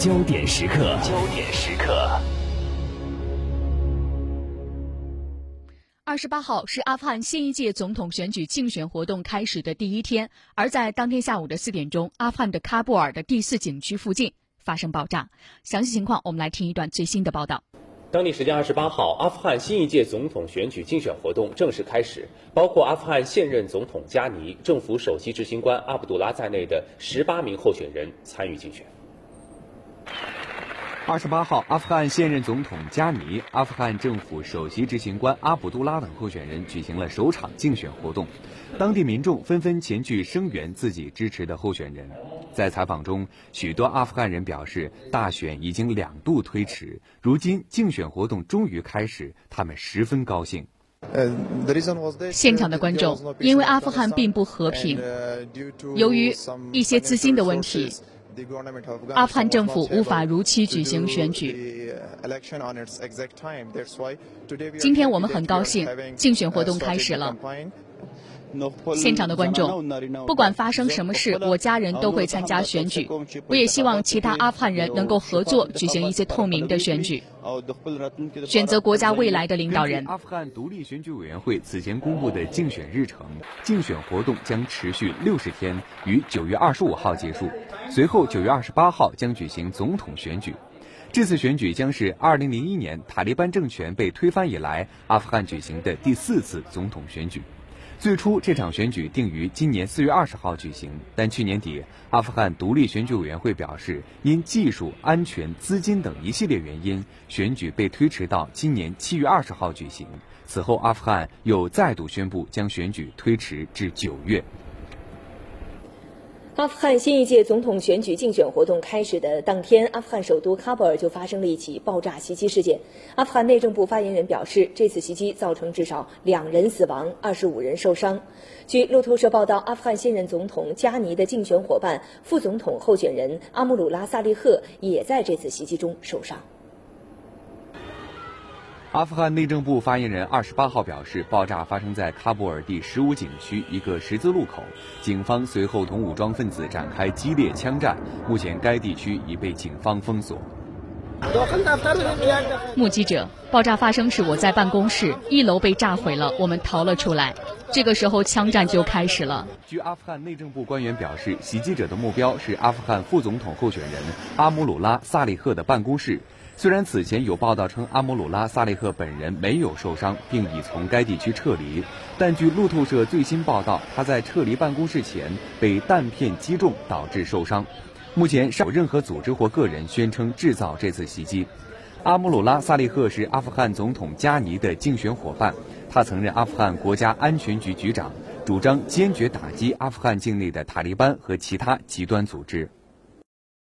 焦点时刻，焦点时刻。二十八号是阿富汗新一届总统选举竞选活动开始的第一天，而在当天下午的四点钟，阿富汗的喀布尔的第四景区附近发生爆炸。详细情况，我们来听一段最新的报道。当地时间二十八号，阿富汗新一届总统选举竞选活动正式开始，包括阿富汗现任总统加尼、政府首席执行官阿卜杜拉在内的十八名候选人参与竞选。二十八号，阿富汗现任总统加尼、阿富汗政府首席执行官阿卜杜拉等候选人举行了首场竞选活动，当地民众纷纷前去声援自己支持的候选人。在采访中，许多阿富汗人表示，大选已经两度推迟，如今竞选活动终于开始，他们十分高兴。现场的观众因为阿富汗并不和平，由于一些资金的问题。阿富汗政府无法如期举行选举。今天我们很高兴，竞选活动开始了。现场的观众，不管发生什么事，我家人都会参加选举。我也希望其他阿富汗人能够合作，举行一些透明的选举，选择国家未来的领导人。阿富汗独立选举委员会此前公布的竞选日程，竞选活动将持续六十天，于九月二十五号结束。随后九月二十八号将举行总统选举。这次选举将是二零零一年塔利班政权被推翻以来，阿富汗举行的第四次总统选举。最初，这场选举定于今年四月二十号举行，但去年底，阿富汗独立选举委员会表示，因技术、安全、资金等一系列原因，选举被推迟到今年七月二十号举行。此后，阿富汗又再度宣布将选举推迟至九月。阿富汗新一届总统选举竞选活动开始的当天，阿富汗首都喀布尔就发生了一起爆炸袭击事件。阿富汗内政部发言人表示，这次袭击造成至少两人死亡，二十五人受伤。据路透社报道，阿富汗现任总统加尼的竞选伙伴、副总统候选人阿姆鲁拉·萨利赫也在这次袭击中受伤。阿富汗内政部发言人二十八号表示，爆炸发生在喀布尔第十五景区一个十字路口，警方随后同武装分子展开激烈枪战。目前该地区已被警方封锁。目击者：爆炸发生时我在办公室，一楼被炸毁了，我们逃了出来。这个时候枪战就开始了。据阿富汗内政部官员表示，袭击者的目标是阿富汗副总统候选人阿姆鲁拉·萨利赫的办公室。虽然此前有报道称阿姆鲁拉·萨利赫本人没有受伤，并已从该地区撤离，但据路透社最新报道，他在撤离办公室前被弹片击中，导致受伤。目前尚有任何组织或个人宣称制造这次袭击。阿姆鲁拉·萨利赫是阿富汗总统加尼的竞选伙伴，他曾任阿富汗国家安全局局长，主张坚决打击阿富汗境内的塔利班和其他极端组织。